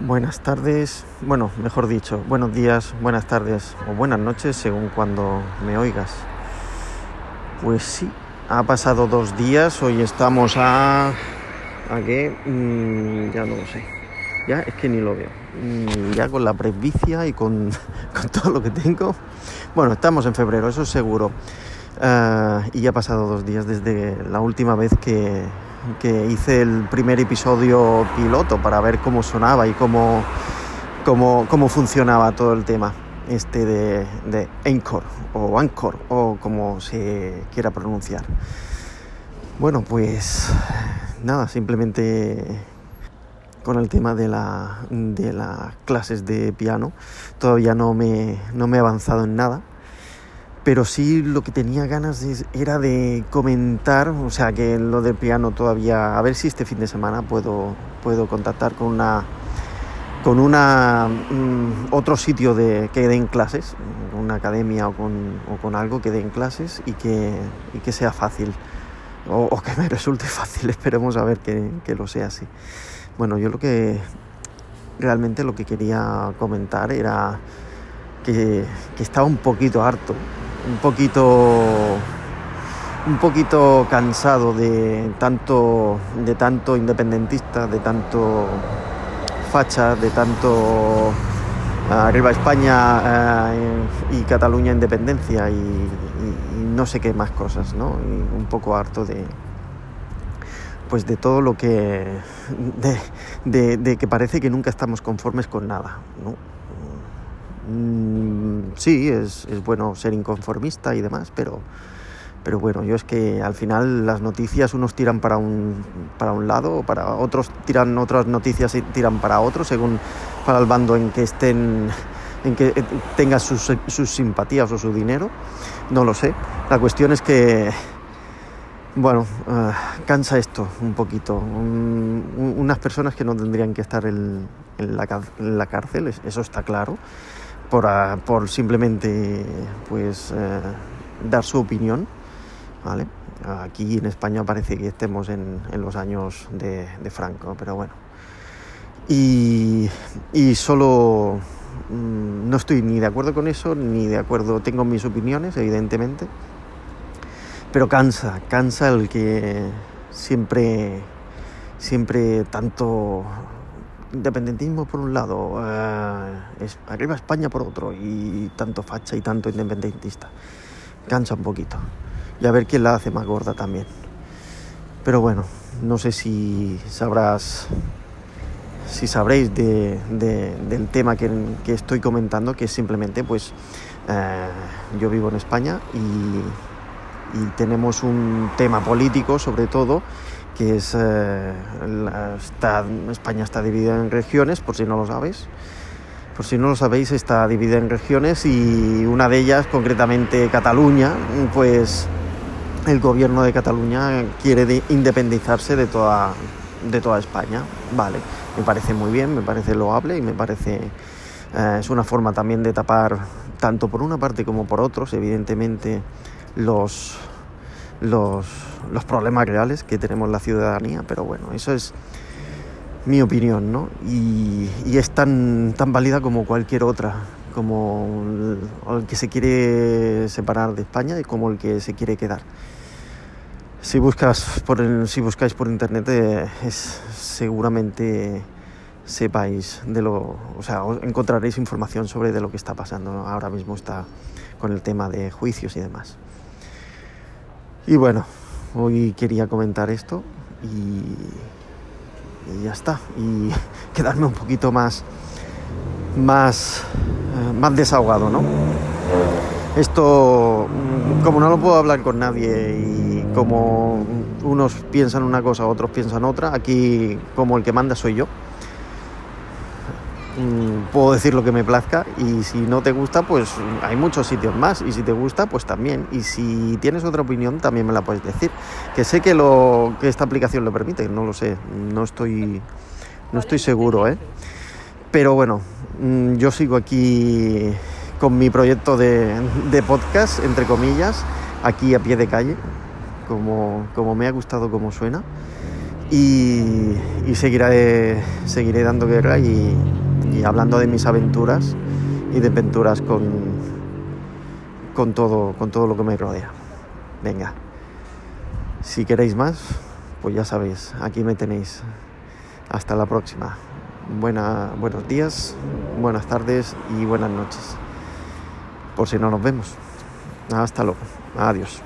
Buenas tardes, bueno, mejor dicho, buenos días, buenas tardes o buenas noches según cuando me oigas. Pues sí, ha pasado dos días, hoy estamos a... ¿A qué? Mm, ya no lo sé. Ya es que ni lo veo. Mm, ya con la presbicia y con, con, todo lo que tengo. Bueno, estamos en febrero, eso es seguro. Uh, y ya ha pasado dos días desde la última vez que, que hice el primer episodio piloto para ver cómo sonaba y cómo, cómo, cómo funcionaba todo el tema este de, de o Anchor o como se quiera pronunciar. Bueno, pues nada, simplemente con el tema de, de las clases de piano todavía no me, no me he avanzado en nada pero sí lo que tenía ganas era de comentar, o sea que lo del piano todavía, a ver si este fin de semana puedo, puedo contactar con una con una mm, otro sitio de, que den clases, una academia o con, o con algo que den clases y que, y que sea fácil, o, o, que me resulte fácil, esperemos a ver que, que lo sea así. Bueno, yo lo que realmente lo que quería comentar era que, que estaba un poquito harto un poquito un poquito cansado de tanto de tanto independentista, de tanto facha, de tanto uh, arriba España uh, y Cataluña independencia y, no sé qué más cosas, ¿no? Un poco harto de pues de todo lo que de, de, de que parece que nunca estamos conformes con nada, ¿no? Mm, sí, es, bueno ser inconformista y demás, pero, pero bueno, yo es que al final las noticias unos tiran para un, para un lado, para otros tiran otras noticias y tiran para otro, según para el bando en que estén, en que tenga sus, sus simpatías o su dinero, no lo sé. La cuestión es que, bueno, uh, cansa esto un poquito. Un, unas personas que no tendrían que estar en la cárcel, eso está claro por, uh, por simplemente pues eh, dar su opinión, ¿vale? Aquí en España parece que estemos en, en los años de, Franco, pero bueno. Y, solo mmm, no estoy ni de acuerdo con eso, ni de acuerdo, tengo mis opiniones, evidentemente, pero cansa, cansa el que siempre, siempre tanto independentismo por un lado, eh, arriba España por otro, y tanto facha y tanto independentista. Cansa un poquito. Y a ver quién la hace más gorda también. Pero bueno, no sé si sabrás, si sabréis de, de, del tema que, estoy comentando, que es simplemente, pues, eh, yo vivo en España y tenemos un tema político, sobre todo, que es eh, España está dividida en regiones, por si no lo sabéis. Por si no lo sabéis, está dividida en regiones y una de ellas, concretamente Cataluña, pues el gobierno de Cataluña quiere de independizarse de toda, de toda España. Vale, me parece muy bien, me parece loable y me parece eh, es una forma también de tapar tanto por una parte como por otros, evidentemente los los, los problemas reales que tenemos la ciudadanía, pero bueno, eso es mi opinión, ¿no? Y, y, es tan, tan válida como cualquier otra, como el, el, que se quiere separar de España y como el que se quiere quedar. Si, buscas por el, si buscáis por internet, eh, es, seguramente sepáis de lo, o sea, encontraréis información sobre de lo que está pasando. Ahora mismo está con el tema de juicios y demás. Y bueno, hoy quería comentar esto y, y ya está. Y quedarme un poquito más, más, eh, más desahogado, ¿no? Esto, como no lo puedo hablar con nadie y como unos piensan una cosa, otros piensan otra, aquí como el que manda soy yo. Mm, puedo decir lo que me plazca y si no te gusta pues hay muchos sitios más y si te gusta pues también. Y si tienes otra opinión también me la puedes decir que sé que lo que esta aplicación lo permite no lo sé no estoy no estoy seguro ¿eh? pero bueno mm, yo sigo aquí con mi proyecto de, de podcast entre comillas aquí a pie de calle como, como me ha gustado como suena. Y, seguiré, seguiré dando guerra y, y, hablando de mis aventuras y de aventuras con, con, todo, con todo lo que me rodea. Venga, si queréis más, pues ya sabéis, aquí me tenéis. Hasta la próxima. Buenos días, buenas tardes y buenas noches. Por si no nos vemos. Hasta luego. Adiós.